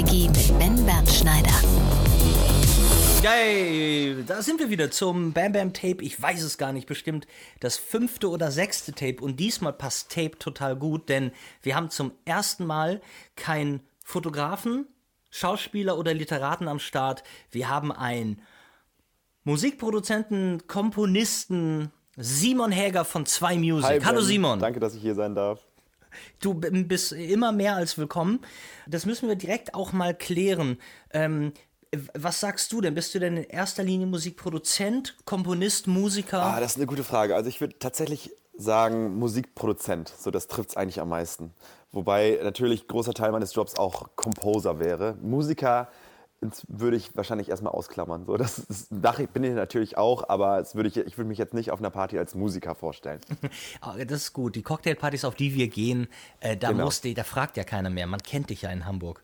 Quickie mit Ben Bernschneider. Yay, da sind wir wieder zum Bam Bam Tape. Ich weiß es gar nicht, bestimmt das fünfte oder sechste Tape. Und diesmal passt Tape total gut, denn wir haben zum ersten Mal keinen Fotografen, Schauspieler oder Literaten am Start. Wir haben einen Musikproduzenten, Komponisten, Simon Häger von Zwei Music. Hi, Hallo Ben. Simon. Danke, dass ich hier sein darf. Du bist immer mehr als willkommen. Das müssen wir direkt auch mal klären. Ähm, was sagst du denn? Bist du denn in erster Linie Musikproduzent, Komponist, Musiker? Ah, das ist eine gute Frage. Also ich würde tatsächlich sagen Musikproduzent. So, das trifft es eigentlich am meisten. Wobei natürlich großer Teil meines Jobs auch Composer wäre. Musiker würde ich wahrscheinlich erstmal ausklammern. So, das ist, bin ich natürlich auch, aber würde ich, ich würde mich jetzt nicht auf einer Party als Musiker vorstellen. Das ist gut. Die Cocktailpartys, auf die wir gehen, äh, da Genau. musste, da fragt ja keiner mehr. Man kennt dich ja in Hamburg.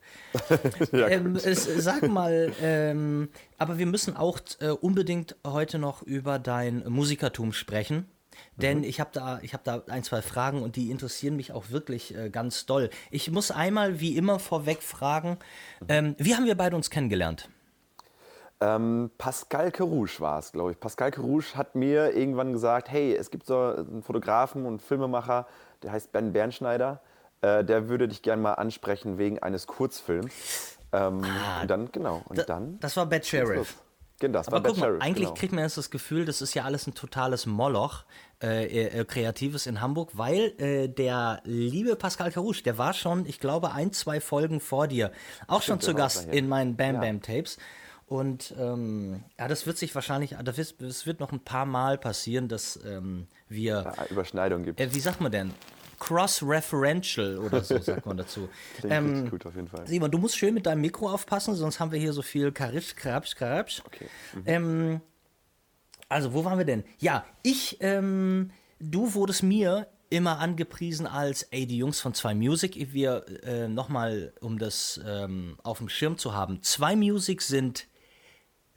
ähm, es, sag mal, ähm, aber wir müssen auch äh, unbedingt heute noch über dein Musikertum sprechen. Denn ich habe da, ich hab da ein, zwei Fragen und die interessieren mich auch wirklich äh, ganz doll. Ich muss einmal, wie immer, vorweg fragen, ähm, wie haben wir beide uns kennengelernt? Ähm, Pascal Kerouche war es, glaube ich. Pascal Kerouche hat mir irgendwann gesagt, hey, es gibt so einen Fotografen und Filmemacher, der heißt Ben Bernschneider. Äh, der würde dich gerne mal ansprechen wegen eines Kurzfilms. Ähm, und dann, genau, und Da- dann... das war Bad Sheriff. Genau, das Aber war guck mal, Sheriff, eigentlich genau. kriegt man jetzt das Gefühl, das ist ja alles ein totales Moloch, äh, äh, äh, Kreatives in Hamburg, weil äh, der liebe Pascal Carouche, der war schon, ich glaube, ein, zwei Folgen vor dir, auch schon Stimmt, zu der war Gast da in meinen Bam Ja. Bam Tapes. Und ähm, ja, das wird sich wahrscheinlich, das wird, das wird noch ein paar Mal passieren, dass ähm, wir, Ja, Überschneidung gibt. äh, wie sagt man denn, Cross-Referential oder so sagt man dazu. Ähm, gut auf jeden Fall. Simon, du musst schön mit deinem Mikro aufpassen, sonst haben wir hier so viel Karibsch, Karabsch, Karabsch. Okay. Ähm, also, wo waren wir denn? Ja, ich, ähm, du wurdest mir immer angepriesen als, ey, die Jungs von Zwei Music, wir äh, nochmal, um das ähm, auf dem Schirm zu haben, Zwei Music sind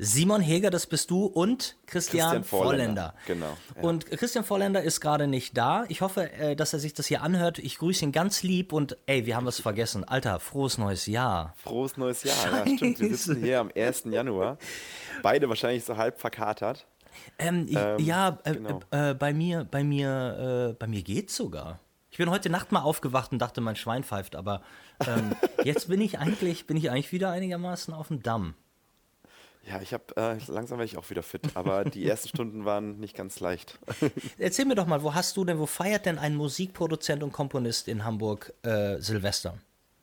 Simon Heger, das bist du, und Christian, Christian Vorländer. Vorländer, genau, ja. Und Christian Vorländer ist gerade nicht da. Ich hoffe, äh, dass er sich das hier anhört. Ich grüße ihn ganz lieb und ey, wir haben was vergessen. Alter, frohes neues Jahr. Frohes neues Jahr. Ja, stimmt. Wir sitzen hier am 1. Januar. Beide wahrscheinlich so halb verkatert. Ähm, Ähm, ja, äh, genau. äh, bei mir, bei mir, äh, bei mir geht's sogar. Ich bin heute Nacht mal aufgewacht und dachte, mein Schwein pfeift, aber ähm, jetzt bin ich eigentlich, bin ich eigentlich wieder einigermaßen auf dem Damm. Ja, ich habe äh, langsam werde ich auch wieder fit, aber die ersten Stunden waren nicht ganz leicht. Erzähl mir doch mal, wo hast du denn, wo feiert denn ein Musikproduzent und Komponist in Hamburg äh, Silvester?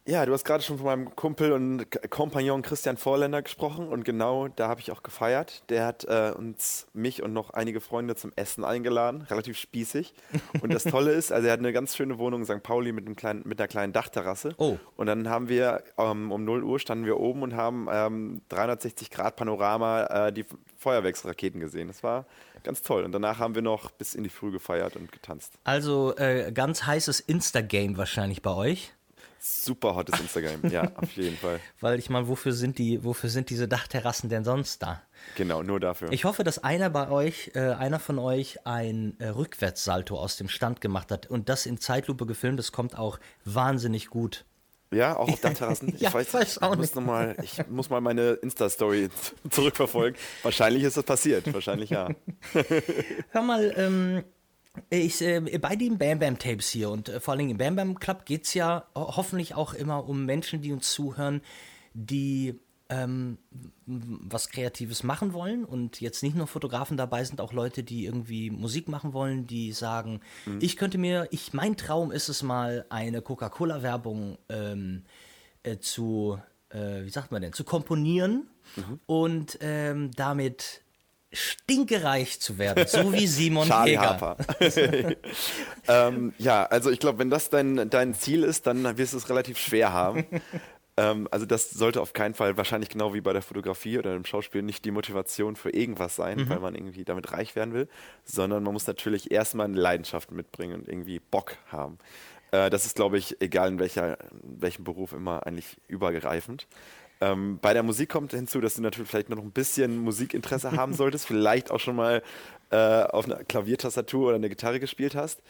Ja, du hast gerade schon von meinem Kumpel und Kompagnon Christian Vorländer gesprochen und genau da habe ich auch gefeiert. Der hat äh, uns, mich und noch einige Freunde zum Essen eingeladen, relativ spießig. Und das Tolle ist, also er hat eine ganz schöne Wohnung in St. Pauli mit, einem kleinen, mit einer kleinen Dachterrasse. Oh. Und dann haben wir ähm, um 0 Uhr standen wir oben und haben ähm, 360 Grad Panorama äh, die Feuerwerksraketen gesehen. Das war ganz toll. Und danach haben wir noch bis in die Früh gefeiert und getanzt. Also äh, ganz heißes Insta-Game wahrscheinlich bei euch. Super hottes Instagram, ja, auf jeden Fall. Weil ich meine, wofür sind die, wofür sind diese Dachterrassen denn sonst da? Genau, nur dafür. Ich hoffe, dass einer bei euch, äh, einer von euch ein äh, Rückwärtssalto aus dem Stand gemacht hat und das in Zeitlupe gefilmt. Das kommt auch wahnsinnig gut. Ja, auch auf Dachterrassen. Ja, ich weiß auch ich muss nicht. Noch mal, ich muss mal meine Insta-Story zurückverfolgen. Wahrscheinlich ist das passiert. Wahrscheinlich ja. Hör mal, ähm, ich, äh, bei den Bam Bam Tapes hier und äh, vor allem im Bam Bam Club geht es ja ho hoffentlich auch immer um Menschen, die uns zuhören, die ähm, was Kreatives machen wollen und jetzt nicht nur Fotografen dabei sind, auch Leute, die irgendwie Musik machen wollen, die sagen, ich könnte mir, ich, mein Traum ist es mal, eine Coca-Cola-Werbung ähm, äh, zu, äh, wie sagt man denn, zu komponieren und ähm, damit stinkereich zu werden, so wie Simon Charlie Jäger. Harper. ähm, ja, also ich glaube, wenn das dein, dein Ziel ist, dann wirst du es relativ schwer haben. ähm, also das sollte auf keinen Fall wahrscheinlich genau wie bei der Fotografie oder dem Schauspiel nicht die Motivation für irgendwas sein, weil man irgendwie damit reich werden will, sondern man muss natürlich erstmal eine Leidenschaft mitbringen und irgendwie Bock haben. Äh, das ist, glaube ich, egal in, welcher, in welchem Beruf immer eigentlich übergreifend. Ähm, bei der Musik kommt hinzu, dass du natürlich vielleicht noch ein bisschen Musikinteresse haben solltest, vielleicht auch schon mal äh, auf einer Klaviertastatur oder eine Gitarre gespielt hast.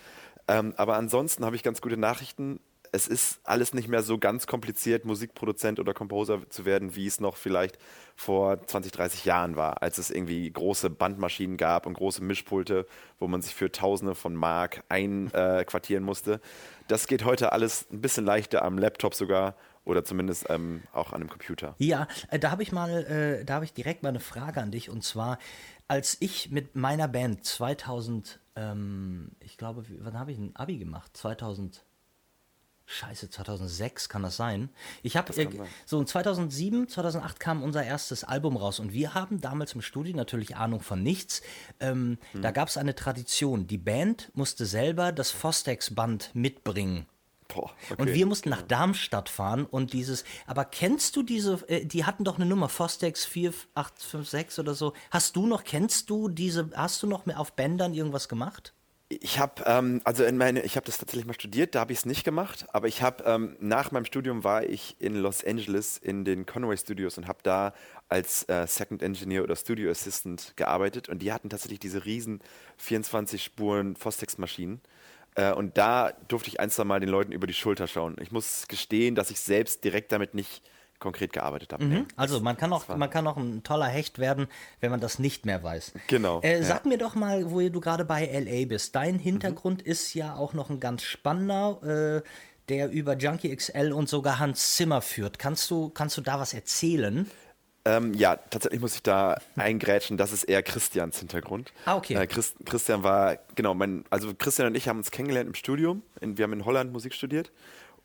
Ähm, aber ansonsten habe ich ganz gute Nachrichten. es ist alles nicht mehr so ganz kompliziert, Musikproduzent oder Composer zu werden, wie es noch vielleicht vor 20, 30 Jahren war, als es irgendwie große Bandmaschinen gab und große Mischpulte, wo man sich für Tausende von Mark einquartieren äh, musste. Das geht heute alles ein bisschen leichter am Laptop sogar oder zumindest ähm, auch an einem Computer. Ja, äh, da habe ich mal, äh, da habe ich direkt mal eine Frage an dich und zwar, als ich mit meiner Band 2000, ähm, ich glaube, wann habe ich ein Abi gemacht? 2000 Scheiße, 2006 kann das sein. Ich habe äh, so 2007, 2008 kam unser erstes Album raus und wir haben damals im Studio natürlich Ahnung von nichts. Ähm, hm. Da gab es eine Tradition. Die Band musste selber das Fostex-Band mitbringen. Boah, okay. Und wir mussten nach Darmstadt fahren und dieses, aber kennst du diese, äh, die hatten doch eine Nummer, Fostex 4856 oder so. Hast du noch, kennst du diese, hast du noch mehr auf Bändern irgendwas gemacht? Ich habe ähm, also in meine, ich habe das tatsächlich mal studiert, da habe ich es nicht gemacht, aber ich habe ähm, nach meinem Studium war ich in Los Angeles in den Conway Studios und habe da als äh, Second Engineer oder Studio Assistant gearbeitet und die hatten tatsächlich diese riesen 24 Spuren Fostex Maschinen äh, und da durfte ich ein, zwei Mal den Leuten über die Schulter schauen. Ich muss gestehen, dass ich selbst direkt damit nicht konkret gearbeitet habe. Mhm. Also man kann, auch, man kann auch ein toller Hecht werden, wenn man das nicht mehr weiß. Genau. Äh, sag ja. mir doch mal, wo du gerade bei LA bist. Dein Hintergrund mhm. ist ja auch noch ein ganz spannender, äh, der über Junkie XL und sogar Hans Zimmer führt. Kannst du, kannst du da was erzählen? Ähm, ja, tatsächlich muss ich da eingrätschen. Das ist eher Christians Hintergrund. Ah, okay. Äh, Christ, Christian war, genau, mein, also Christian und ich haben uns kennengelernt im Studium. In, wir haben in Holland Musik studiert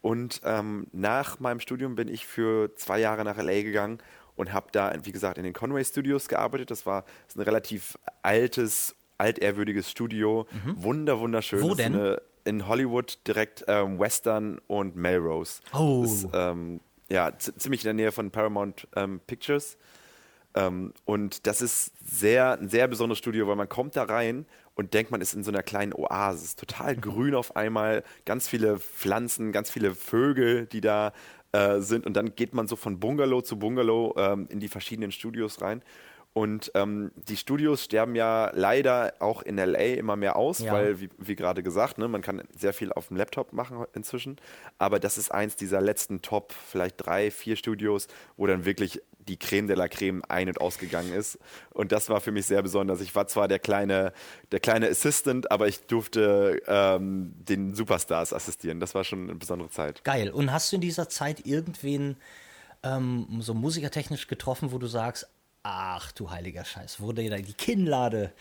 und ähm, nach meinem Studium bin ich für zwei Jahre nach LA gegangen und habe da, wie gesagt, in den Conway Studios gearbeitet. Das war das ein relativ altes, altehrwürdiges Studio. Mhm. Wunder, wunderschön. Wo denn? Eine, in Hollywood direkt ähm, Western und Melrose. Oh. Das, ähm, ja, ziemlich in der Nähe von Paramount ähm, Pictures. Ähm, und das ist sehr, ein sehr besonderes Studio, weil man kommt da rein und denkt, man ist in so einer kleinen Oase. Total mhm. grün auf einmal, ganz viele Pflanzen, ganz viele Vögel, die da äh, sind. Und dann geht man so von Bungalow zu Bungalow ähm, in die verschiedenen Studios rein. Und ähm, die Studios sterben ja leider auch in LA immer mehr aus, ja. weil, wie, wie gerade gesagt, ne, man kann sehr viel auf dem Laptop machen inzwischen. Aber das ist eins dieser letzten Top, vielleicht drei, vier Studios, wo dann wirklich die Creme de la Creme ein- und ausgegangen ist. Und das war für mich sehr besonders. Ich war zwar der kleine, der kleine Assistant, aber ich durfte ähm, den Superstars assistieren. Das war schon eine besondere Zeit. Geil. Und hast du in dieser Zeit irgendwen ähm, so musikertechnisch getroffen, wo du sagst, Ach du heiliger Scheiß, wurde da die Kinnlade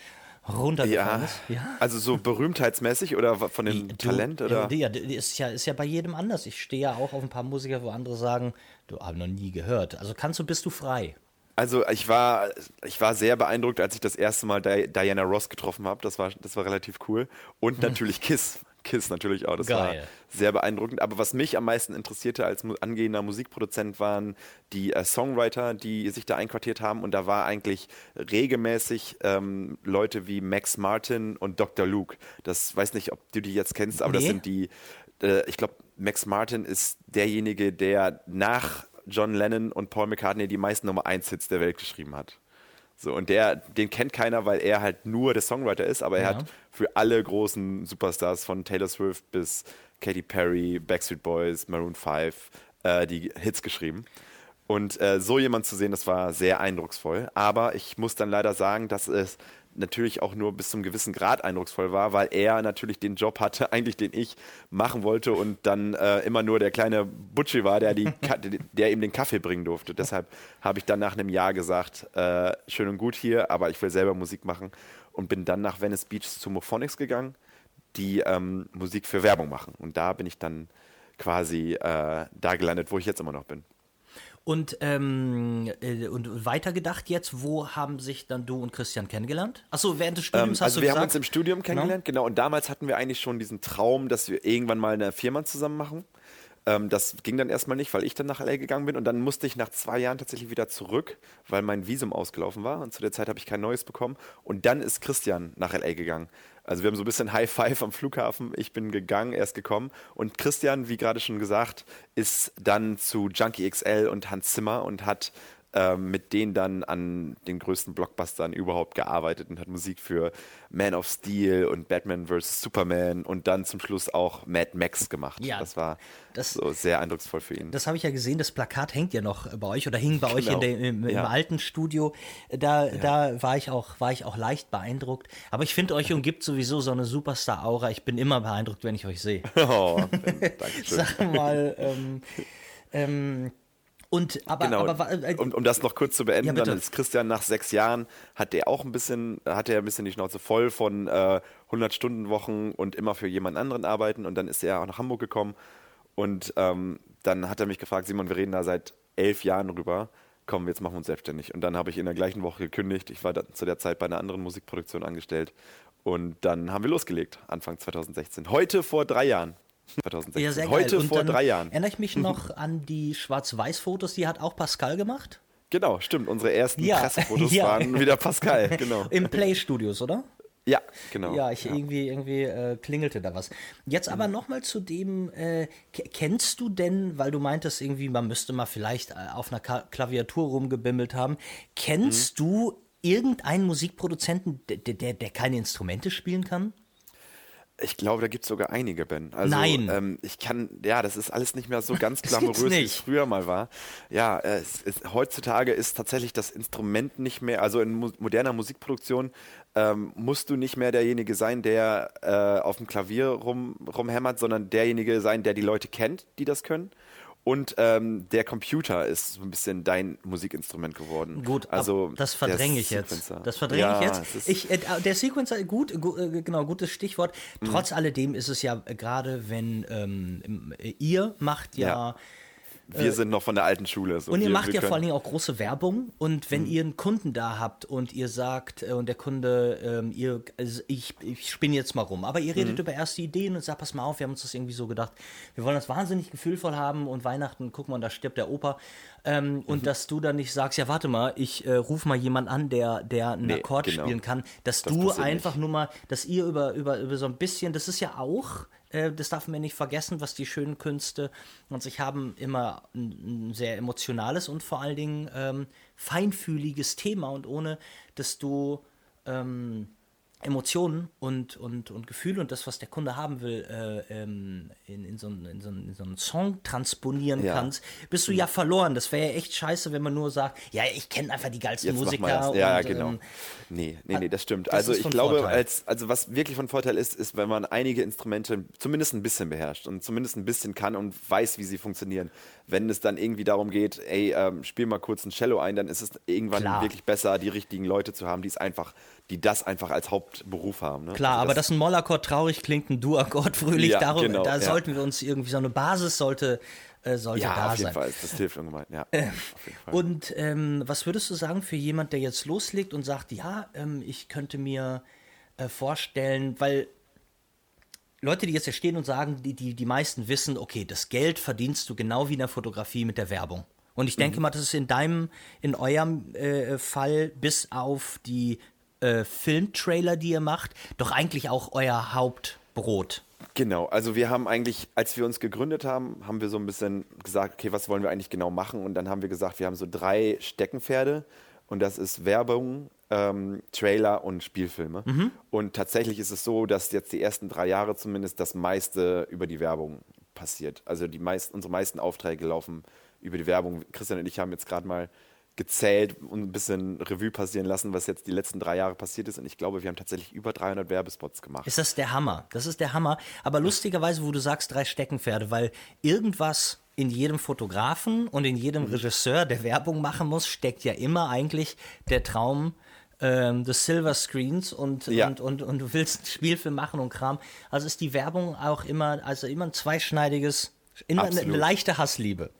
runtergefallen ja, ist? Ja, also so berühmtheitsmäßig oder von dem du, Talent? Oder? Ja, ist ja, ist ja bei jedem anders. Ich stehe ja auch auf ein paar Musiker, wo andere sagen, du hast noch nie gehört. Also kannst du, bist du frei. Also ich war, ich war sehr beeindruckt, als ich das erste Mal Diana Ross getroffen habe. Das war, das war relativ cool. Und hm. natürlich Kiss. Kiss natürlich auch. Das Geil. war sehr beeindruckend. Aber was mich am meisten interessierte als angehender Musikproduzent waren die äh, Songwriter, die sich da einquartiert haben. Und da war eigentlich regelmäßig ähm, Leute wie Max Martin und Dr. Luke. Das weiß nicht, ob du die jetzt kennst, aber nee. das sind die. Äh, ich glaube, Max Martin ist derjenige, der nach John Lennon und Paul McCartney die meisten Nummer 1 Hits der Welt geschrieben hat. So, und der, den kennt keiner, weil er halt nur der Songwriter ist, aber er ja. hat für alle großen Superstars von Taylor Swift bis Katy Perry, Backstreet Boys, Maroon 5 äh, die Hits geschrieben. Und äh, so jemand zu sehen, das war sehr eindrucksvoll. Aber ich muss dann leider sagen, dass es natürlich auch nur bis zum gewissen Grad eindrucksvoll war, weil er natürlich den Job hatte, eigentlich den ich machen wollte und dann äh, immer nur der kleine Butschi war, der, die, der ihm den Kaffee bringen durfte. Deshalb habe ich dann nach einem Jahr gesagt, äh, schön und gut hier, aber ich will selber Musik machen und bin dann nach Venice Beach zu Mophonics gegangen, die ähm, Musik für Werbung machen. Und da bin ich dann quasi äh, da gelandet, wo ich jetzt immer noch bin. Und, ähm, äh, und weitergedacht jetzt, wo haben sich dann du und Christian kennengelernt? Achso, während des Studiums ähm, hast also du wir gesagt? haben uns im Studium kennengelernt, genau. genau. Und damals hatten wir eigentlich schon diesen Traum, dass wir irgendwann mal eine Firma zusammen machen. Ähm, das ging dann erstmal nicht, weil ich dann nach LA gegangen bin und dann musste ich nach zwei Jahren tatsächlich wieder zurück, weil mein Visum ausgelaufen war und zu der Zeit habe ich kein neues bekommen. Und dann ist Christian nach LA gegangen. Also wir haben so ein bisschen High Five am Flughafen. Ich bin gegangen, er ist gekommen. Und Christian, wie gerade schon gesagt, ist dann zu Junkie XL und Hans Zimmer und hat mit denen dann an den größten Blockbustern überhaupt gearbeitet und hat Musik für Man of Steel und Batman vs. Superman und dann zum Schluss auch Mad Max gemacht. Ja, das war das- so sehr eindrucksvoll für ihn. Das habe ich ja gesehen, das Plakat hängt ja noch bei euch oder hing bei euch Genau. in der, im, im Ja. alten Studio. Da, da war, ich auch, war ich auch leicht beeindruckt. Aber ich finde, euch umgibt sowieso so eine Superstar-Aura. Ich bin immer beeindruckt, wenn ich euch sehe. Oh, Dankeschön. Sag mal, ähm, ähm, und aber, Genau. aber wa- äh, um, um das noch kurz zu beenden, Ja, dann ist Christian nach sechs Jahren, hat der auch ein bisschen, hat er ein bisschen die Schnauze voll von äh, 100-Stunden-Wochen und immer für jemand anderen arbeiten und dann ist er auch nach Hamburg gekommen und ähm, dann hat er mich gefragt, Simon, wir reden da seit elf Jahren drüber, komm, jetzt machen wir uns selbstständig. Und dann habe ich in der gleichen Woche gekündigt, ich war zu der Zeit bei einer anderen Musikproduktion angestellt und dann haben wir losgelegt, Anfang 2016. Heute vor drei Jahren. 2016. ja, sehr geil. Heute und vor drei Jahren. Erinnere ich mich noch an die Schwarz-Weiß-Fotos, die hat auch Pascal gemacht? Genau, stimmt. Unsere ersten Ja. Pressefotos Ja. waren wieder Pascal, genau. Im Play Studios, oder? Ja, genau. Ja, ich irgendwie, irgendwie äh, klingelte da was. Jetzt aber Mhm. nochmal zu dem, äh, ke- kennst du denn, weil du meintest irgendwie, man müsste mal vielleicht äh, auf einer Ka Klaviatur rumgebimmelt haben, kennst Mhm. du irgendeinen Musikproduzenten, der, der, der keine Instrumente spielen kann? Ich glaube, da gibt es sogar einige, Ben. Also, Nein. Ähm, ich kann, ja, das ist alles nicht mehr so ganz glamourös, wie es früher mal war. Ja, es ist, heutzutage ist tatsächlich das Instrument nicht mehr, also in mu moderner Musikproduktion ähm, musst du nicht mehr derjenige sein, der äh, auf dem Klavier rum, rumhämmert, sondern derjenige sein, der die Leute kennt, die das können. Und ähm, der Computer ist so ein bisschen dein Musikinstrument geworden. Gut, also das verdränge ich jetzt. Sequencer. Das verdränge Ja, ich jetzt. Ich, äh, der Sequencer, gut, gu, äh, genau, gutes Stichwort. Mhm. Trotz alledem ist es ja äh, gerade, wenn ähm, äh, ihr macht ja, Ja. Wir sind noch von der alten Schule. So. Und ihr wir, macht wir ja vor allen Dingen auch große Werbung. Und wenn ihr einen Kunden da habt und ihr sagt, äh, und der Kunde, ähm, ihr, also ich, ich spinne jetzt mal rum, aber ihr redet über erste Ideen und sagt, pass mal auf, wir haben uns das irgendwie so gedacht, wir wollen das wahnsinnig gefühlvoll haben und Weihnachten, guck mal, da stirbt der Opa. Ähm, Und dass du dann nicht sagst, ja, warte mal, ich äh, rufe mal jemanden an, der, der einen Nee, Akkord genau. spielen kann, dass Das du einfach nicht. nur mal, dass ihr über, über, über so ein bisschen, das ist ja auch, äh, das darf man nicht vergessen, was die schönen Künste und sich haben immer ein, ein sehr emotionales und vor allen Dingen ähm, feinfühliges Thema. Und ohne, dass du ähm, Emotionen und, und, und Gefühle und das, was der Kunde haben will, äh, ähm, in, in, so einen, in, so einen, in so einen Song transponieren Ja. kannst, bist du ja verloren. Das wäre ja echt scheiße, wenn man nur sagt, ja, ich kenne einfach die geilsten Jetzt Musiker. Ja, und, genau. ähm, nee, nee, nee, das stimmt. das also ich glaube, Vorteil. als, also was wirklich von Vorteil ist, ist, wenn man einige Instrumente zumindest ein bisschen beherrscht und zumindest ein bisschen kann und weiß, wie sie funktionieren. Wenn es dann irgendwie darum geht, ey, ähm, spiel mal kurz ein Cello ein, dann ist es irgendwann Klar. wirklich besser, die richtigen Leute zu haben, die es einfach, die das einfach als Hauptberuf haben. Ne? Klar, Also aber dass ein Mollakkord traurig klingt, ein Du-Akkord fröhlich, Ja, darum, genau, da ja. sollten wir uns irgendwie so eine Basis sollte, äh, sollte ja, da auf jeden sein. Fall, das hilft irgendwann. Ja, Fall. Und ähm, was würdest du sagen für jemand, der jetzt loslegt und sagt, ja, ähm, ich könnte mir äh, vorstellen, weil Leute, die jetzt hier stehen und sagen, die, die, die meisten wissen, okay, das Geld verdienst du genau wie in der Fotografie mit der Werbung. Und ich denke mal, das ist in deinem, in eurem äh, Fall bis auf die äh, Filmtrailer, die ihr macht, doch eigentlich auch euer Hauptbrot. Genau, also wir haben eigentlich, als wir uns gegründet haben, haben wir so ein bisschen gesagt, okay, was wollen wir eigentlich genau machen? Und dann haben wir gesagt, wir haben so drei Steckenpferde und das ist Werbung, ähm, Trailer und Spielfilme. Und tatsächlich ist es so, dass jetzt die ersten drei Jahre zumindest das meiste über die Werbung passiert. Also die meisten, unsere meisten Aufträge laufen über die Werbung. Christian und ich haben jetzt gerade mal gezählt und ein bisschen Revue passieren lassen, was jetzt die letzten drei Jahre passiert ist. Und ich glaube, wir haben tatsächlich über 300 Werbespots gemacht. Ist das der Hammer? Das ist der Hammer. Aber lustigerweise, wo du sagst, drei Steckenpferde, weil irgendwas in jedem Fotografen und in jedem Mhm. Regisseur, der Werbung machen muss, steckt ja immer eigentlich der Traum ähm, des Silver Screens und, Ja. und, und, und du willst einen Spielfilm machen und Kram. Also ist die Werbung auch immer, also immer ein zweischneidiges, immer eine, eine leichte Hassliebe.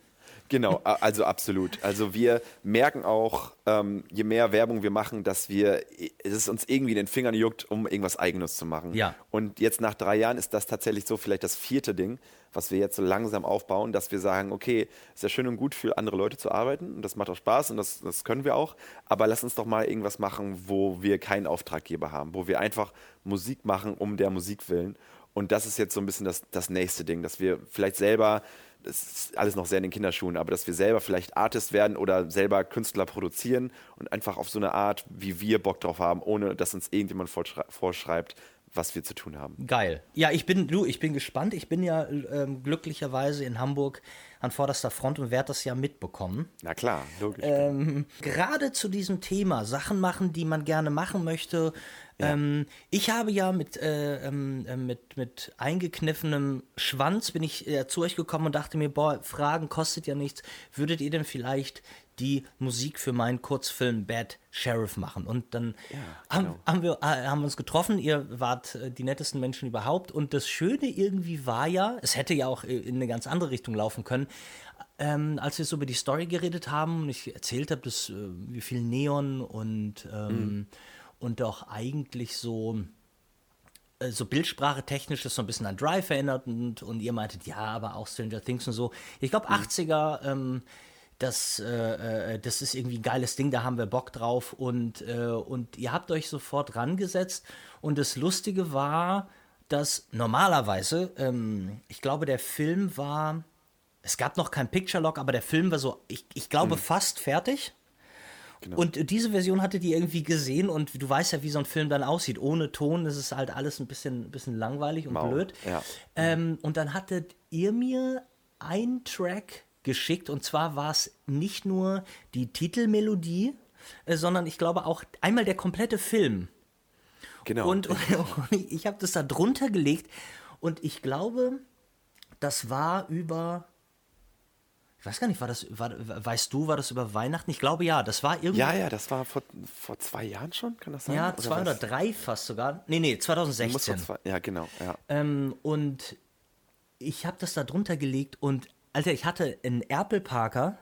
Genau, also absolut. Also wir merken auch, ähm, je mehr Werbung wir machen, dass wir, es ist uns irgendwie in den Fingern juckt, um irgendwas Eigenes zu machen. Ja. Und jetzt nach drei Jahren ist das tatsächlich so vielleicht das vierte Ding, was wir jetzt so langsam aufbauen, dass wir sagen, okay, ist ja schön und gut für andere Leute zu arbeiten und das macht auch Spaß und das, das können wir auch, aber lass uns doch mal irgendwas machen, wo wir keinen Auftraggeber haben, wo wir einfach Musik machen um der Musik willen. Und das ist jetzt so ein bisschen das, das nächste Ding, dass wir vielleicht selber das ist alles noch sehr in den Kinderschuhen, aber dass wir selber vielleicht Artist werden oder selber Künstler produzieren und einfach auf so eine Art, wie wir Bock drauf haben, ohne dass uns irgendjemand vorschreibt, was wir zu tun haben. Geil. Ja, ich bin, du, ich bin gespannt. Ich bin ja ähm, glücklicherweise in Hamburg an vorderster Front und werde das ja mitbekommen. Na klar, logisch. Ähm, gerade zu diesem Thema, Sachen machen, die man gerne machen möchte. Ja. Ähm, ich habe ja mit, äh, ähm, äh, mit, mit eingekniffenem Schwanz bin ich äh, zu euch gekommen und dachte mir, boah, Fragen kostet ja nichts. Würdet ihr denn vielleicht die Musik für meinen Kurzfilm Bad Sheriff machen. Und dann ja, genau. haben, haben, wir äh, haben uns getroffen. Ihr wart äh, die nettesten Menschen überhaupt. Und das Schöne irgendwie war ja, es hätte ja auch in eine ganz andere Richtung laufen können. Ähm, als wir so über die Story geredet haben und ich erzählt habe, dass, äh, wie viel Neon und, ähm, mhm. Und auch eigentlich so äh, so Bildsprache technisch das so ein bisschen an Drive erinnert und, und ihr meintet, ja, aber auch Stranger Things und so. Ich glaube, mhm. 80er ähm, das, äh, äh, das ist irgendwie ein geiles Ding, da haben wir Bock drauf. Und, äh, und ihr habt euch sofort rangesetzt. Und das Lustige war, dass normalerweise, ähm, ich glaube, der Film war, es gab noch kein Picture Lock, aber der Film war so, ich, ich glaube, mhm. fast fertig. Genau. Und diese Version hattet ihr irgendwie gesehen und du weißt ja, wie so ein Film dann aussieht. Ohne Ton, ist halt alles ein bisschen, bisschen langweilig und Mau. blöd. Ja. Ähm, und dann hattet ihr mir ein Track geschickt. Und zwar war es nicht nur die Titelmelodie, äh, sondern ich glaube auch einmal der komplette Film. Genau. Und, und, und ich habe das da drunter gelegt und ich glaube, das war über. Ich weiß gar nicht, war das, war, weißt du, war das über Weihnachten? Ich glaube ja, das war irgendwie. Ja, ja, das war vor, vor zwei Jahren schon, kann das sein? Ja, oder zwei was? oder drei fast sogar. Nee, nee, 2016. Zwei, ja, genau, ja. Ähm, und ich habe das da drunter gelegt und Alter, ich hatte einen Erpelparker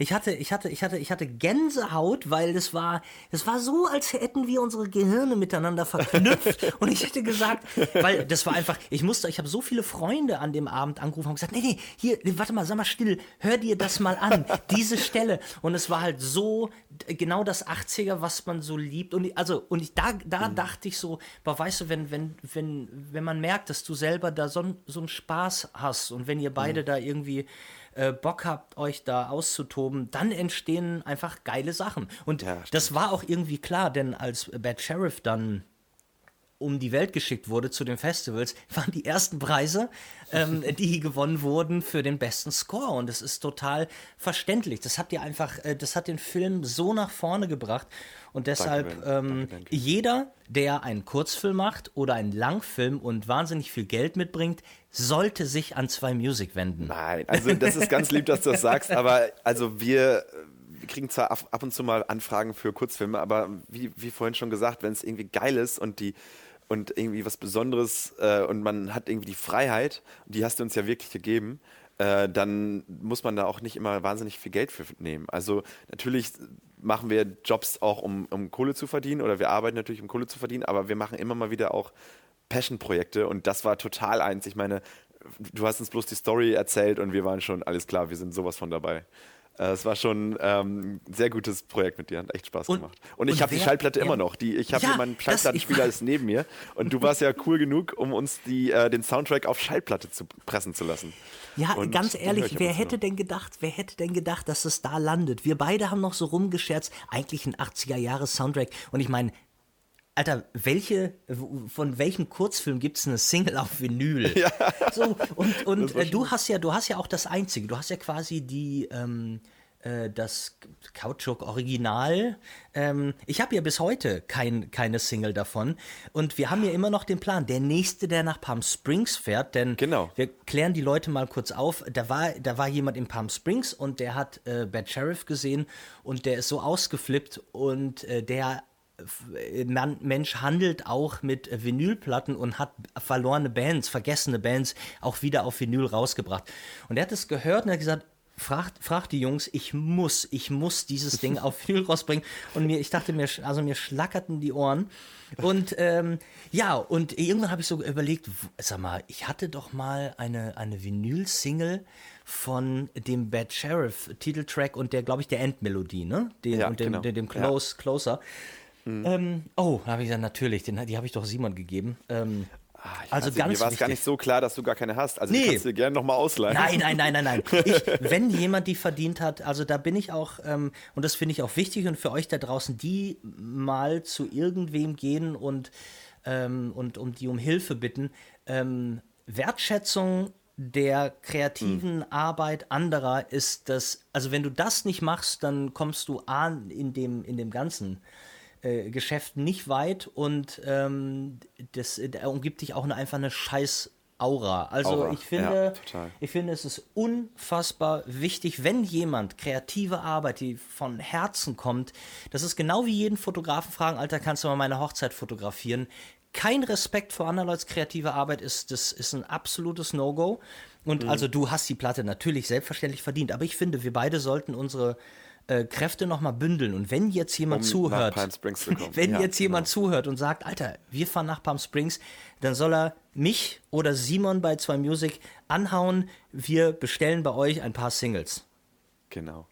ich hatte, ich hatte, ich hatte, ich hatte Gänsehaut, weil das war, das war so, als hätten wir unsere Gehirne miteinander verknüpft. und ich hätte gesagt, weil das war einfach, ich musste, ich habe so viele Freunde an dem Abend angerufen und gesagt, nee, nee, hier, warte mal, sag mal still, hör dir das mal an, diese Stelle. Und es war halt so, genau das 80er, was man so liebt. Und also, und ich, da, da mhm. dachte ich so, boah, weißt du, wenn, wenn, wenn, wenn man merkt, dass du selber da so, so einen Spaß hast und wenn ihr beide mhm. da irgendwie äh, Bock habt, euch da auszutoben, dann entstehen einfach geile Sachen. Und ja, das war auch irgendwie klar, denn als Bad Sheriff dann um die Welt geschickt wurde zu den Festivals, waren die ersten Preise, ähm, die gewonnen wurden für den besten Score. Und das ist total verständlich. Das hat dir einfach, äh, das hat den Film so nach vorne gebracht. Und deshalb, danke, ähm, danke, danke. jeder, der einen Kurzfilm macht oder einen Langfilm und wahnsinnig viel Geld mitbringt, sollte sich an zwei Music wenden. Nein, also das ist ganz lieb, dass du das sagst, aber also wir wir kriegen zwar ab und zu mal Anfragen für Kurzfilme, aber wie, wie vorhin schon gesagt, wenn es irgendwie geil ist und die und irgendwie was Besonderes äh, und man hat irgendwie die Freiheit, die hast du uns ja wirklich gegeben, äh, dann muss man da auch nicht immer wahnsinnig viel Geld für nehmen. Also natürlich machen wir Jobs auch, um, um Kohle zu verdienen oder wir arbeiten natürlich, um Kohle zu verdienen, aber wir machen immer mal wieder auch Passion-Projekte und das war total eins. Ich meine, du hast uns bloß die Story erzählt und wir waren schon, alles klar, wir sind sowas von dabei. Äh, es war schon ähm, ein sehr gutes Projekt mit dir, hat echt Spaß gemacht. Und, und ich habe die Schallplatte immer noch. Die, ich habe ja, hier meinen Schallplattenspieler ist neben mir. Und du warst ja cool genug, um uns die, äh, den Soundtrack auf Schallplatte zu pressen zu lassen. Ja, und ganz ehrlich, wer hätte denn gedacht, wer hätte denn gedacht, dass es da landet? Wir beide haben noch so rumgescherzt, eigentlich ein 80er-Jahres-Soundtrack. Und ich meine, Alter, welche, von welchem Kurzfilm gibt es eine Single auf Vinyl? Ja. So, und und äh, du hast ja, du hast ja auch das Einzige. Du hast ja quasi die, ähm, äh, das Kautschuk Original. Ähm, ich habe ja bis heute kein, keine Single davon. Und wir haben ja immer noch den Plan, der nächste, der nach Palm Springs fährt, denn genau. wir klären die Leute mal kurz auf. Da war, da war jemand in Palm Springs und der hat äh, Bad Sheriff gesehen und der ist so ausgeflippt und äh, der Mensch handelt auch mit Vinylplatten und hat verlorene Bands, vergessene Bands auch wieder auf Vinyl rausgebracht. Und er hat es gehört und hat gesagt, fragt, fragt die Jungs, ich muss, ich muss dieses Ding auf Vinyl rausbringen. Und mir, ich dachte mir, also mir schlackerten die Ohren. Und ähm, ja, und irgendwann habe ich so überlegt, sag mal, ich hatte doch mal eine, eine Vinyl-Single von dem Bad Sheriff Titeltrack und der, glaube ich, der Endmelodie, ne? Den, ja, und dem, genau. dem, dem Close, ja. Closer. Mhm. Ähm, oh, habe ich gesagt, natürlich, den, die habe ich doch Simon gegeben. Ähm, Ah, ich Also weiß ganz Mir war es gar nicht so klar, dass du gar keine hast. Also Nee. ich kann es dir gerne nochmal ausleihen. Nein, nein, nein, nein, nein. Ich, wenn jemand die verdient hat, also da bin ich auch, ähm, und das finde ich auch wichtig und für euch da draußen, die mal zu irgendwem gehen und, ähm, und um die um Hilfe bitten, ähm, Wertschätzung der kreativen Arbeit anderer ist das, also wenn du das nicht machst, dann kommst du A, in dem, in dem ganzen äh, Geschäft nicht weit und ähm, das äh, umgibt dich auch eine, einfach eine scheiß Aura. Also Aura, ich finde, ja, ich finde, es ist unfassbar wichtig, wenn jemand kreative Arbeit, die von Herzen kommt, das ist genau wie jeden Fotografen fragen, Alter, kannst du mal meine Hochzeit fotografieren? Kein Respekt vor anderen Leuten kreative Arbeit ist, das ist ein absolutes No-Go. Und Mhm. also du hast die Platte natürlich selbstverständlich verdient, aber ich finde, wir beide sollten unsere äh, Kräfte nochmal bündeln. Und wenn jetzt jemand Um zuhört, wenn Ja, jetzt jemand genau. zuhört und sagt, Alter, wir fahren nach Palm Springs, dann soll er mich oder Simon bei 2 Music anhauen. Wir bestellen bei euch ein paar Singles. Genau.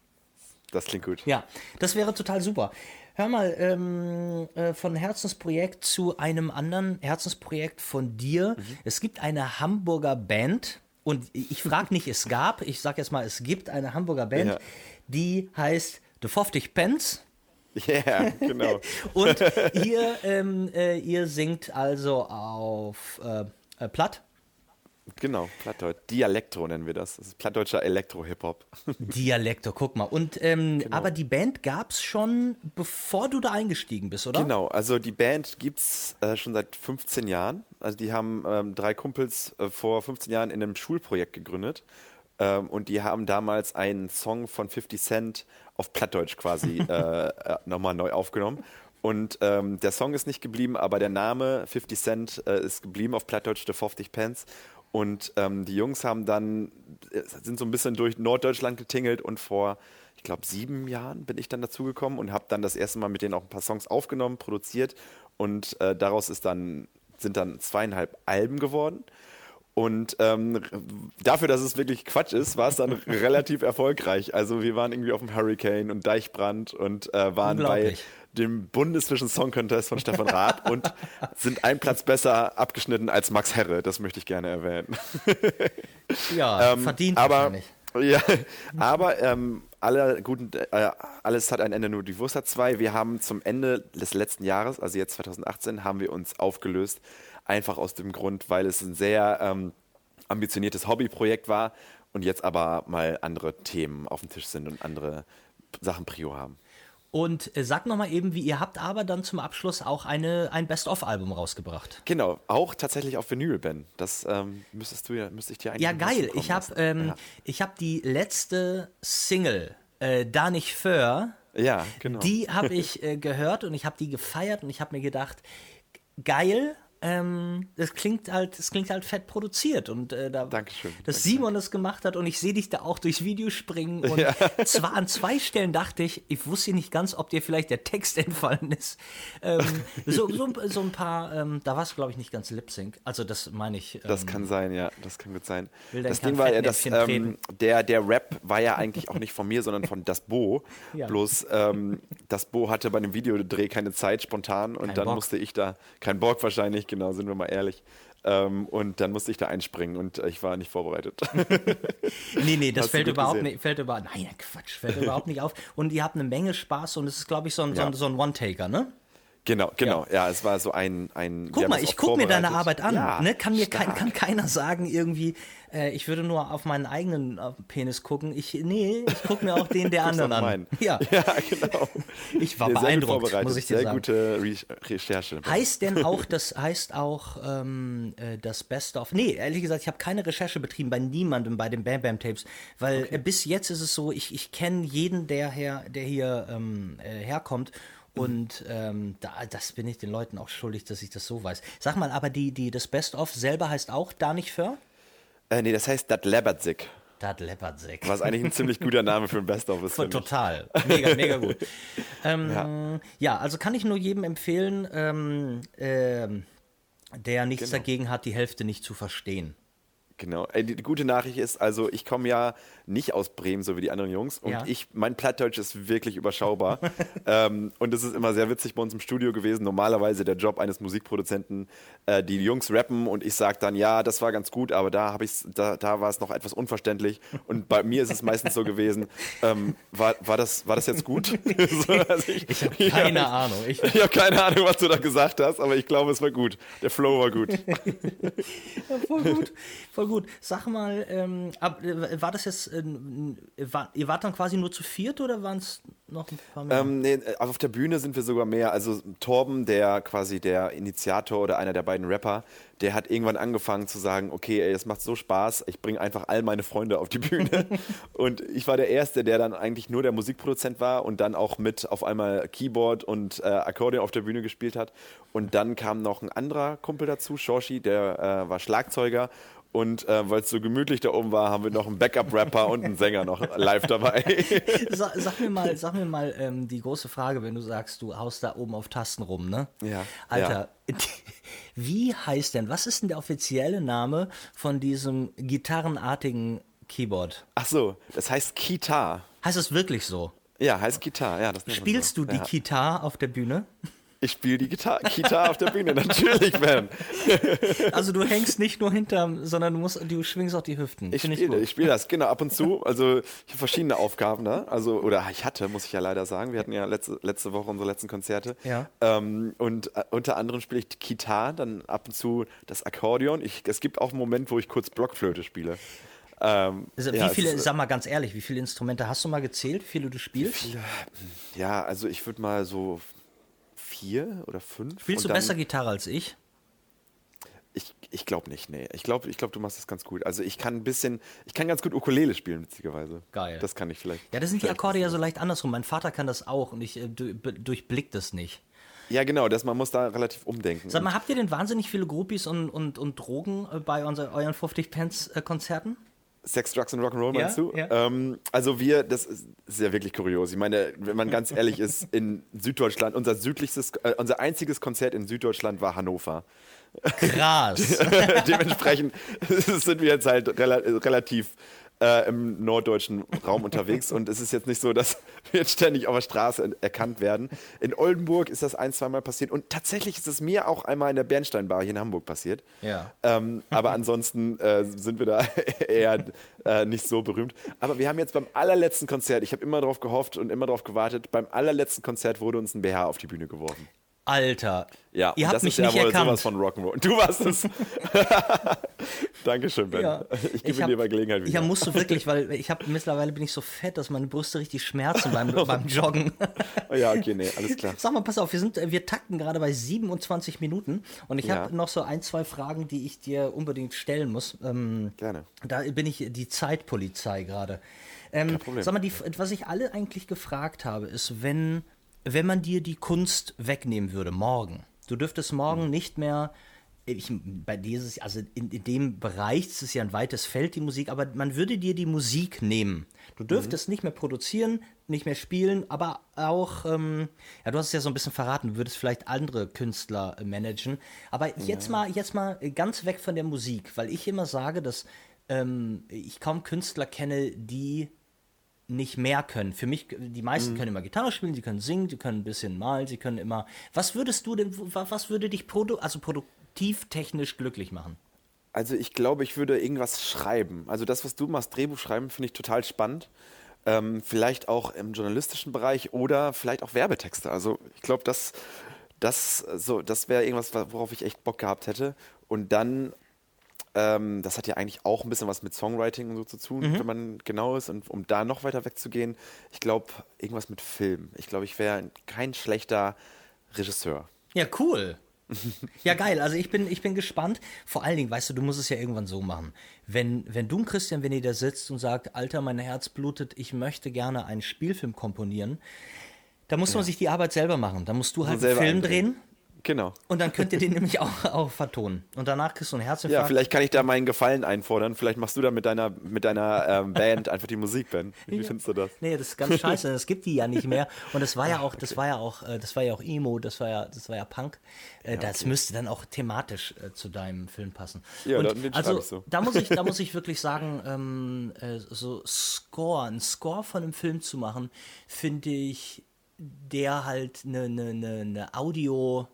Das klingt gut. Ja, das wäre total super. Hör mal, ähm, äh, von Herzensprojekt zu einem anderen Herzensprojekt von dir. Mhm. Es gibt eine Hamburger Band und ich frage nicht, es gab, ich sage jetzt mal, es gibt eine Hamburger Band, Ja. die heißt The 50 Pence. Ja, genau. Und ihr, ähm, äh, ihr singt also auf äh, äh, Platt, Genau, Plattdeutsch. Dialektro nennen wir das. Das ist plattdeutscher Elektro-Hip-Hop. Dialektor, guck mal. Und ähm, Genau. aber die Band gab es schon, bevor du da eingestiegen bist, oder? Genau, also die Band gibt's äh, schon seit 15 Jahren. Also die haben ähm, drei Kumpels äh, vor 15 Jahren in einem Schulprojekt gegründet. Ähm, und die haben damals einen Song von 50 Cent auf Plattdeutsch quasi äh, äh, nochmal neu aufgenommen. Und ähm, der Song ist nicht geblieben, aber der Name 50 Cent äh, ist geblieben auf Plattdeutsch, The 50 Pence. Und ähm, die Jungs haben dann, äh, sind so ein bisschen durch Norddeutschland getingelt und vor, ich glaube, sieben Jahren bin ich dann dazugekommen und habe dann das erste Mal mit denen auch ein paar Songs aufgenommen, produziert und äh, daraus ist dann, sind dann zweieinhalb Alben geworden. Und ähm, dafür, dass es wirklich Quatsch ist, war es dann relativ erfolgreich. Also wir waren irgendwie auf dem Hurricane und Deichbrand und äh, waren bei dem Bundesvision Song Contest von Stefan Raab und sind einen Platz besser abgeschnitten als Max Herre. Das möchte ich gerne erwähnen. Ja, Ähm, verdient aber. Ja, aber ähm, alle guten, äh, alles hat ein Ende, nur die Wurst hat zwei. Wir haben zum Ende des letzten Jahres, also jetzt 2018, haben wir uns aufgelöst. Einfach aus dem Grund, weil es ein sehr ähm, ambitioniertes Hobbyprojekt war und jetzt aber mal andere Themen auf dem Tisch sind und andere Sachen Prio haben. Und äh, sag nochmal eben, wie ihr habt aber dann zum Abschluss auch eine, ein Best-of-Album rausgebracht. Genau, auch tatsächlich auf Vinyl, Ben. Das ähm, müsstest du ja, müsste ich dir eigentlich Ja, geil. Ich habe ähm, ja. ich hab die letzte Single, äh, Da nicht für, ja, genau. die habe ich äh, gehört und ich habe die gefeiert und ich habe mir gedacht, geil. Ähm, das klingt halt, das klingt halt fett produziert und äh, da, Dankeschön. dass Simon das gemacht hat und ich sehe dich da auch durchs Video springen und zwar an zwei Stellen dachte ich, ich wusste nicht ganz, ob dir vielleicht der Text entfallen ist. Ähm, so, so, so ein paar, ähm, da war es glaube ich nicht ganz Lip Sync, also das meine ich. Ähm, Das kann sein, ja, das kann gut sein. Das Ding war ja, dass ähm, der, der Rap war ja eigentlich auch nicht von mir, sondern von Das Bo. Ja. Bloß ähm, Das Bo hatte bei dem Videodreh keine Zeit spontan und Kein dann Bock. musste ich da, kein Bock wahrscheinlich, genau, sind wir mal ehrlich. Ähm, und dann musste ich da einspringen und äh, ich war nicht vorbereitet. Nee, nee, das Hast fällt überhaupt nicht, fällt über, nein, Quatsch, fällt überhaupt nicht auf. Und ihr habt eine Menge Spaß und es ist, glaube ich, so ein, so ein, Ja. so ein One-Taker, ne? Genau, genau. Ja. es war so ein. ein Guck mal, ich auch guck mir deine. Arbeit an. Ja, ne? kann mir kein, kann keiner sagen, irgendwie, äh, ich würde nur auf meinen eigenen Penis gucken. Ich, nee, ich gucke mir auch den der anderen an. Ja. ja, genau. Ich war Sehr beeindruckt, vorbereitet. muss ich dir Sehr sagen. gute Re Recherche. Heißt denn auch, das heißt auch ähm, äh, das Best of. Nee, ehrlich gesagt, ich habe keine Recherche betrieben bei niemandem bei den Bam Bam Tapes, weil äh, bis jetzt ist es so, ich, ich kenne jeden, der, her, der hier ähm, äh, herkommt. Und ähm, da, das bin ich den Leuten auch schuldig, dass ich das so weiß. Sag mal, aber die, die, das Best of selber heißt auch da nicht für? Äh, nee, das heißt Dat Lebertsig. Dat Leopardsäck. Was eigentlich ein ziemlich guter Name für ein Best-of ist. Total. Mega, mega gut. ähm, Ja. ja. also kann ich nur jedem empfehlen, ähm, ähm, der nichts Genau. dagegen hat, die Hälfte nicht zu verstehen. Genau. Die, die gute Nachricht ist, also ich komme ja nicht aus Bremen, so wie die anderen Jungs. Und Ja. ich, mein Plattdeutsch ist wirklich überschaubar. ähm, und es ist immer sehr witzig bei uns im Studio gewesen. Normalerweise der Job eines Musikproduzenten, äh, die Jungs rappen und ich sage dann, ja, das war ganz gut, aber da habe ich da, da war es noch etwas unverständlich. Und bei mir ist es meistens so gewesen, ähm, war, war, das, war das jetzt gut? so, also ich ich habe Keine Ahnung. Ich, Ich habe keine Ahnung, was du da gesagt hast, aber ich glaube, es war gut. Der Flow war gut. Ja, voll gut, voll gut. Sag mal, ähm, ab, äh, war das jetzt, äh, war, ihr wart dann quasi nur zu viert oder waren es noch ein paar mehr? Ähm, nee, auf der Bühne sind wir sogar mehr. Also Torben, der quasi der Initiator oder einer der beiden Rapper, der hat irgendwann angefangen zu sagen, okay, ey, es macht so Spaß, ich bringe einfach all meine Freunde auf die Bühne. und ich war der Erste, der dann eigentlich nur der Musikproduzent war und dann auch mit auf einmal Keyboard und äh, Akkordeon auf der Bühne gespielt hat. Und dann kam noch ein anderer Kumpel dazu, Shoshi, der äh, war Schlagzeuger. Und äh, weil es so gemütlich da oben war, haben wir noch einen Backup-Rapper und einen Sänger noch live dabei. Sa sag mir mal, sag mir mal ähm, die große Frage, wenn du sagst, du haust da oben auf Tasten rum, ne? Ja, Alter, wie heißt denn, was ist denn der offizielle Name von diesem gitarrenartigen Keyboard? Ach so, das heißt Kitar. Heißt es wirklich so? Ja, heißt Gitarre. Ja, Spielst so. du die ja. Gitarre auf der Bühne? Ich spiele die Gitarre, Gitarre auf der Bühne, natürlich, Ben. Also du hängst nicht nur hinterm, sondern du musst, du schwingst auch die Hüften. Ich spiele spiel das, genau, ab und zu. Also ich habe verschiedene Aufgaben, ne? Also, oder ich hatte, muss ich ja leider sagen. Wir hatten ja letzte, letzte Woche unsere letzten Konzerte. Ja. Ähm, und äh, unter anderem spiele ich die Gitarre, dann ab und zu das Akkordeon. Ich, es gibt auch einen Moment, wo ich kurz Blockflöte spiele. Ähm, Also, ja, wie viele, ist, sag mal ganz ehrlich, wie viele Instrumente hast du mal gezählt, wie viele du spielst? ja, also ich würde mal so vier oder fünf. Spielst du besser Gitarre als ich? Ich, ich glaube nicht, nee. Ich glaube, ich glaub, du machst das ganz gut. Also ich kann ein bisschen, ich kann ganz gut Ukulele spielen, witzigerweise. Geil. Das kann ich vielleicht. Ja, das sind die Akkorde ja so leicht andersrum. Mein Vater kann das auch und ich äh, du- be- durchblick das nicht. Ja, genau, das, man muss da relativ umdenken. Sag mal, habt ihr denn wahnsinnig viele Groupies und, und, und Drogen äh, bei unser, euren 50 Pence äh, Konzerten? Sex, Drugs und Rock'n'Roll Ja, meinst du? ja. Ähm, also wir, das ist, ist ja wirklich kurios. Ich meine, wenn man ganz ehrlich ist, in Süddeutschland, unser südlichstes, äh, unser einziges Konzert in Süddeutschland war Hannover. Krass. Dementsprechend sind wir jetzt halt rela relativ äh, im norddeutschen Raum unterwegs und es ist jetzt nicht so, dass wir jetzt ständig auf der Straße erkannt werden. In Oldenburg ist das ein, zweimal passiert und tatsächlich ist es mir auch einmal in der Bernsteinbar hier in Hamburg passiert. Ja. Ähm, aber ansonsten äh, sind wir da eher äh, nicht so berühmt. Aber wir haben jetzt beim allerletzten Konzert, ich habe immer darauf gehofft und immer darauf gewartet, beim allerletzten Konzert wurde uns ein BH auf die Bühne geworfen. Alter. Ja, ihr habt das mich ist ja nicht wohl erkannt. sowas von Rock'n'Roll. Du warst es. Dankeschön, Ben. Ja. Ich gebe hab- dir bei Gelegenheit wieder. Ja, musst du wirklich, weil ich habe mittlerweile bin ich so fett, dass meine Brüste richtig schmerzen beim, beim Joggen. Ja, okay, nee, alles klar. Sag mal, pass auf, wir sind, äh, wir takten gerade bei 27 Minuten und ich Ja. habe noch so ein, zwei Fragen, die ich dir unbedingt stellen muss. Ähm, Gerne. Da bin ich die Zeitpolizei gerade. Ähm, Problem. sag mal, die, was ich alle eigentlich gefragt habe, ist, wenn, wenn man dir die Kunst wegnehmen würde, morgen. Du dürftest morgen Mhm. nicht mehr. Ich, bei dir ist es, also in, in dem Bereich ist es ja ein weites Feld, die Musik, aber man würde dir die Musik nehmen. Du dürftest Mhm. nicht mehr produzieren, nicht mehr spielen, aber auch, ähm, ja, du hast es ja so ein bisschen verraten, du würdest vielleicht andere Künstler äh, managen. Aber jetzt mal, jetzt mal ganz weg von der Musik, weil ich immer sage, dass ähm, ich kaum Künstler kenne, die nicht mehr können. Für mich, die meisten können immer Gitarre spielen, sie können singen, sie können ein bisschen malen, sie können immer. Was würdest du denn, wa- was würde dich produ also produktivtechnisch glücklich machen? Also ich glaube, ich würde irgendwas schreiben. Also das, was du machst, Drehbuch schreiben, finde ich total spannend. Ähm, vielleicht auch im journalistischen Bereich oder vielleicht auch Werbetexte. Also ich glaube, das, das, so, das wäre irgendwas, worauf ich echt Bock gehabt hätte. Und dann, ähm, das hat ja eigentlich auch ein bisschen was mit Songwriting und so zu tun, wenn man genau ist. Und um da noch weiter wegzugehen, ich glaube, irgendwas mit Film. Ich glaube, ich wäre kein schlechter Regisseur. Ja, cool. ja, geil. Also ich bin, ich bin gespannt. Vor allen Dingen, weißt du, du musst es ja irgendwann so machen. Wenn, wenn du Christian, wenn ihr da sitzt und sagt, Alter, mein Herz blutet, ich möchte gerne einen Spielfilm komponieren, da muss man sich die Arbeit selber machen. Da musst du halt einen Film eindrehen. drehen. Genau. Und dann könnt ihr den nämlich auch, auch vertonen. Und danach kriegst du einen Herzinfarkt. Ja, vielleicht kann ich da meinen Gefallen einfordern. Vielleicht machst du da mit deiner, mit deiner ähm, Band einfach die Musik, Ben. Wie Ja. findest du das? Nee, das ist ganz scheiße. Es gibt die ja nicht mehr. Und das war ja auch, das war ja auch, äh, das war ja auch Emo, das war ja, das war ja Punk. Äh, das müsste dann auch thematisch äh, zu deinem Film passen. Ja, Und dann- den also ich so. da muss ich, da muss ich wirklich sagen, ähm, äh, so Score, ein Score von einem Film zu machen, finde ich, der halt eine ne, ne, ne Audio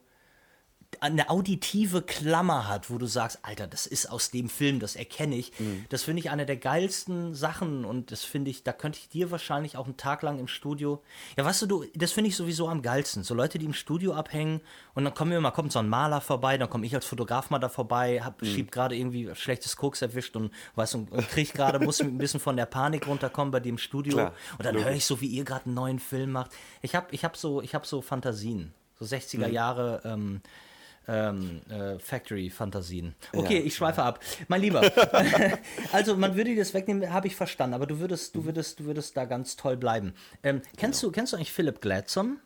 eine auditive Klammer hat, wo du sagst, Alter, das ist aus dem Film, das erkenne ich. Mhm. Das finde ich eine der geilsten Sachen und das finde ich, da könnte ich dir wahrscheinlich auch einen Tag lang im Studio. Ja, weißt du, du das finde ich sowieso am geilsten. So Leute, die im Studio abhängen und dann kommen wir mal, kommt so ein Maler vorbei, dann komme ich als Fotograf mal da vorbei, hab, Mhm. schieb gerade irgendwie schlechtes Koks erwischt und weißt und, und krieg gerade, muss ein bisschen von der Panik runterkommen bei dem Studio. Klar, und dann höre ich so, wie ihr gerade einen neuen Film macht. Ich habe ich hab so, ich hab so Fantasien. So 60er Jahre ähm, ähm, äh, Factory-Fantasien. Okay, Ja. ich schweife ab. Mein Lieber, also man würde dir das wegnehmen, habe ich verstanden, aber du würdest, du würdest, du würdest da ganz toll bleiben. Ähm, kennst du, kennst du eigentlich Philip Gladson?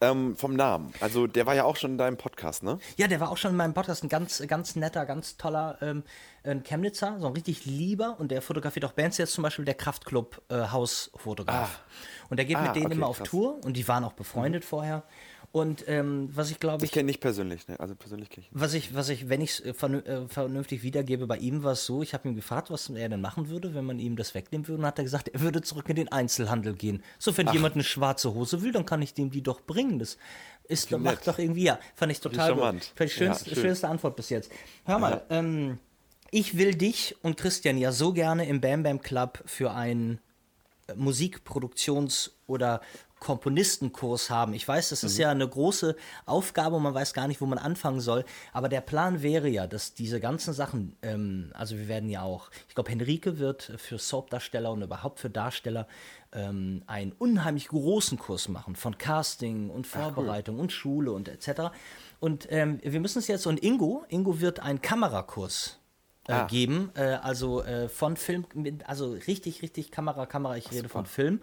Ähm, vom Namen. Also, der war ja auch schon in deinem Podcast, ne? Ja, der war auch schon in meinem Podcast ein ganz, ganz netter, ganz toller ähm, ein Chemnitzer, so ein richtig lieber und der fotografiert auch Bands, jetzt zum Beispiel der Kraftclub äh, Hausfotograf. Und der geht Ah, mit denen okay, immer auf krass. Tour und die waren auch befreundet vorher. Und ähm, was ich glaube Ich ich, kenne nicht persönlich, ne? Also persönlich kenne ich. was ich, was ich, wenn ich es vernünftig wiedergebe, bei ihm war es so, ich habe ihn gefragt, was er denn machen würde, wenn man ihm das wegnehmen würde. Und hat er gesagt, er würde zurück in den Einzelhandel gehen. So, wenn jemand eine schwarze Hose will, dann kann ich dem die doch bringen. Das ist, macht nett. doch irgendwie, ja, fand ich total gut. charmant. Vielleicht schönste, Ja, schön. schönste Antwort bis jetzt. Hör mal, ähm, ich will dich und Christian ja so gerne im Bam Bam Club für einen äh, Musikproduktions- oder Komponistenkurs haben. Ich weiß, das ist ja eine große Aufgabe und man weiß gar nicht, wo man anfangen soll. Aber der Plan wäre ja, dass diese ganzen Sachen, ähm, also wir werden ja auch, ich glaube, Henrike wird für Soap-Darsteller und überhaupt für Darsteller ähm, einen unheimlich großen Kurs machen von Casting und Vorbereitung und Schule und etc. Und ähm, wir müssen es jetzt, und Ingo, Ingo wird einen Kamerakurs äh, Ah. geben, äh, also äh, von Film, also richtig, richtig Kamera, Kamera, ich rede von Film.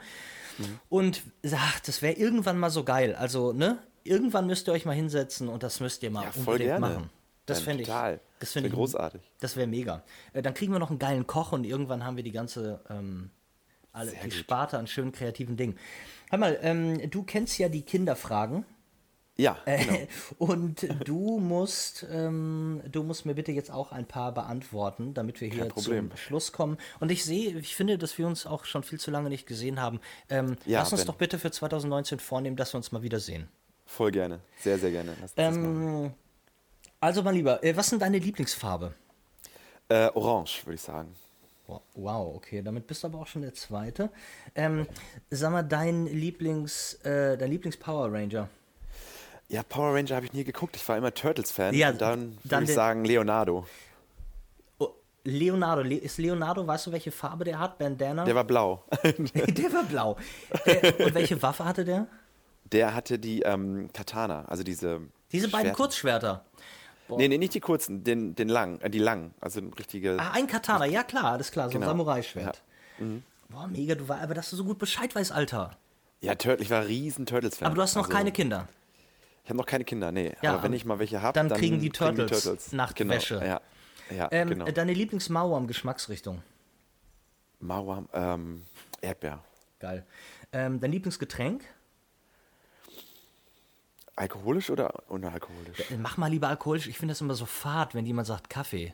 Und ach, das wäre irgendwann mal so geil. Also, ne? Irgendwann müsst ihr euch mal hinsetzen und das müsst ihr mal Ja, voll unbedingt gerne. machen. Das Ja, fände ich. total. Das finde ich großartig. Das wäre mega. Äh, dann kriegen wir noch einen geilen Koch und irgendwann haben wir die ganze, ähm, alle, die gut. Sparte an schönen kreativen Dingen. Hör mal, ähm, du kennst ja die Kinderfragen. Ja, Äh, genau. Und du musst, ähm, du musst mir bitte jetzt auch ein paar beantworten, damit wir hier zum Schluss kommen. Und ich sehe, ich finde, dass wir uns auch schon viel zu lange nicht gesehen haben. Ähm, Ja, lass uns Ben. doch bitte für 2019 vornehmen, dass wir uns mal wiedersehen. Voll gerne. Sehr, sehr gerne. Ähm, also, mein Lieber, äh, was sind deine Lieblingsfarbe? Äh, Orange, würde ich sagen. Wow, Wow, okay, damit bist du aber auch schon der Zweite. Ähm, sag mal, dein Lieblings, äh, dein Lieblings-Power Ranger? Ja, Power Ranger habe ich nie geguckt. Ich war immer Turtles-Fan. Ja, und dann würde ich sagen Leonardo. Oh, Leonardo, Le ist Leonardo, weißt du, welche Farbe der hat? Bandana? Der war blau. Der war blau. äh, und welche Waffe hatte der? Der hatte die ähm, Katana, also diese. Diese beiden Schwerter. Kurzschwerter. Nee, nee, nicht die kurzen, den, den langen, äh, die langen. Also ein richtige. Ah, ein Katana, ja klar, alles klar, so Genau. ein Samurai-Schwert. Boah, mega, du war, aber dass du so gut Bescheid weißt, Alter. Ja, Turtle, ich war riesen Turtles-Fan. Aber du hast noch Also, keine Kinder. Ich habe noch keine Kinder, nee. Ja, aber wenn ich mal welche habe, dann dann, kriegen die Turtles Nachtwäsche. Genau, ja, ja Ähm, genau. Deine Lieblings-Mauerm-Geschmacksrichtung. Mauer, ähm, Erdbeer. Geil. Ähm, dein Lieblingsgetränk? Alkoholisch oder unalkoholisch? Mach mal lieber alkoholisch. Ich finde das immer so fad, wenn jemand sagt Kaffee.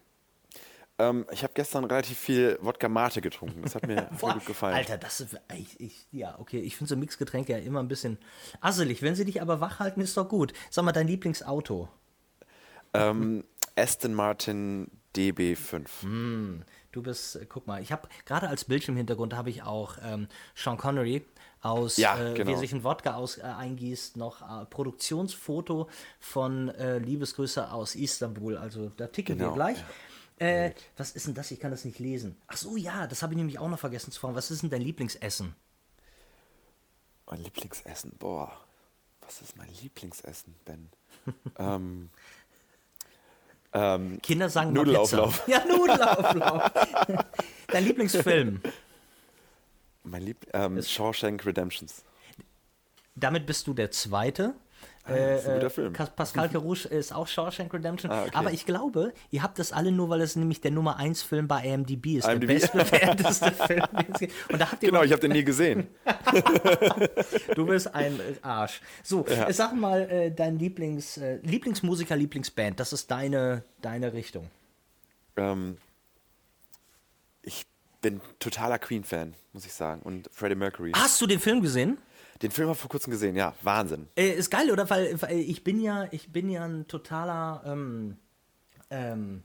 Ähm, ich habe gestern relativ viel Wodka Mate getrunken. Das hat mir voll Boah, gut gefallen. Alter, das ist. Ich, ich, ja, okay. Ich finde so Mixgetränke ja immer ein bisschen asselig. Wenn sie dich aber wach halten, ist doch gut. Sag mal, dein Lieblingsauto. Ähm, Aston Martin DB5. Hm. Du bist, äh, guck mal, ich habe gerade als Bildschirmhintergrund habe ich auch ähm, Sean Connery aus Ja, äh, Wie genau. er sich ein Wodka aus, äh, eingießt, noch äh, Produktionsfoto von äh, Liebesgrüße aus Istanbul. Also da ticken wir Genau, gleich. Äh, was ist denn das? Ich kann das nicht lesen. Ach so, ja, das habe ich nämlich auch noch vergessen zu fragen. Was ist denn dein Lieblingsessen? Mein Lieblingsessen, boah. Was ist mein Lieblingsessen, Ben? ähm, ähm, Kinder sagen Nudelauflauf. Ja, Nudelauflauf. dein Lieblingsfilm? mein Lieb ähm, Shawshank Redemptions. Damit bist du der Zweite. Äh, guter Film. Cas- Pascal Carouche ist auch Shawshank Redemption. Ah, okay. Aber ich glaube, ihr habt das alle nur, weil es nämlich der Nummer 1 Film bei IMDb ist. IMDb. Der bestbewerteste Film. Und da habt ihr Genau, ich habe den nie gesehen. Du bist ein äh, Arsch. So, äh, sag mal äh, dein Lieblings, äh, Lieblingsmusiker, Lieblingsband. Das ist deine, deine Richtung. ähm, ich bin totaler Queen-Fan, muss ich sagen. Und Freddie Mercury. Hast du den Film gesehen? Den Film habe ich vor kurzem gesehen, ja, Wahnsinn. Äh, ist geil, oder? Weil, weil ich bin ja, ich bin ja ein totaler ähm, ähm,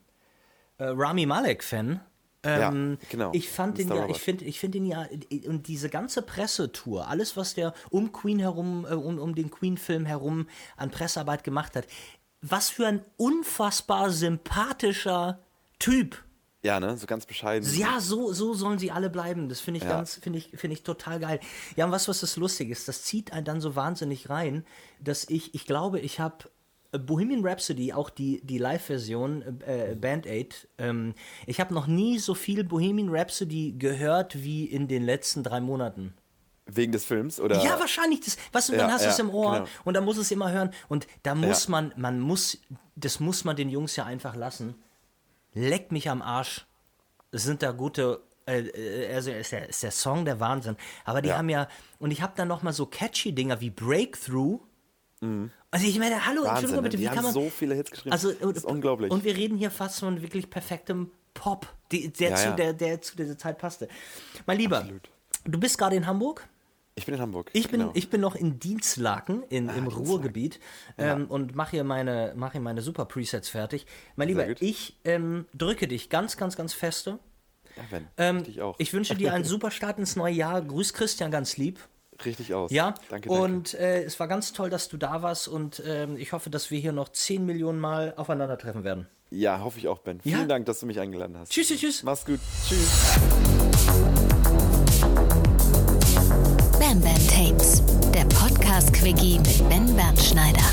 äh, Rami Malek-Fan. Ähm, Ja, genau. Ich fand den ja, ich finde, ich finde ihn ja, und diese ganze Pressetour, alles, was der um Queen herum, äh, um, um den Queen-Film herum an Pressearbeit gemacht hat, was für ein unfassbar sympathischer Typ. Ja, ne, so ganz bescheiden. Ja, so, so sollen sie alle bleiben. Das finde ich Ja. ganz, finde ich, finde ich total geil. Ja, und was, was das lustig ist, das zieht einen dann so wahnsinnig rein, dass ich, ich glaube, ich habe Bohemian Rhapsody, auch die, die Live-Version, äh, Band Aid, ähm, ich habe noch nie so viel Bohemian Rhapsody gehört wie in den letzten drei Monaten. Wegen des Films, oder? Ja, wahrscheinlich. Das, weißt du, dann Ja, hast du es ja, im Ohr genau. und dann muss es immer hören. Und da muss Ja. man, man muss, das muss man den Jungs ja einfach lassen. Leck mich am Arsch. Es sind da gute, äh, äh, also ist der, ist der Song der Wahnsinn. Aber die Ja. haben ja, und ich habe dann noch mal so catchy Dinger wie Breakthrough. Also ich meine, hallo, Mhm. Wahnsinn, Entschuldigung ne? bitte, Die wie kann man... so viele Hits geschrieben. Also, Das ist unglaublich. Und wir reden hier fast von wirklich perfektem Pop, die, der, Ja, zu, ja. Der, der zu dieser Zeit passte. Mein Lieber, Absolut. du bist gerade in Hamburg? Ich bin in Hamburg. Ich bin, genau. ich bin noch in Dienstlaken in, im Dienstlaken. Ruhrgebiet ähm, und mache hier meine, mache hier meine super Presets fertig. Mein Lieber, ich ähm, drücke dich ganz, ganz, ganz feste. ja, Ben, Ähm, ich auch. ich wünsche dir einen super Start ins neue Jahr. Grüß Christian ganz lieb. Richtig aus. Ja, Danke, danke. und äh, es war ganz toll, dass du da warst und ähm, ich hoffe, dass wir hier noch 10 Millionen Mal aufeinandertreffen werden. Ja, hoffe ich auch, Ben. Vielen Ja? Dank, dass du mich eingeladen hast. Tschüss, tschüss, tschüss. Mach's gut. Tschüss. Bam Bam Tapes, der Podcast-Quickie mit Ben Bernschneider.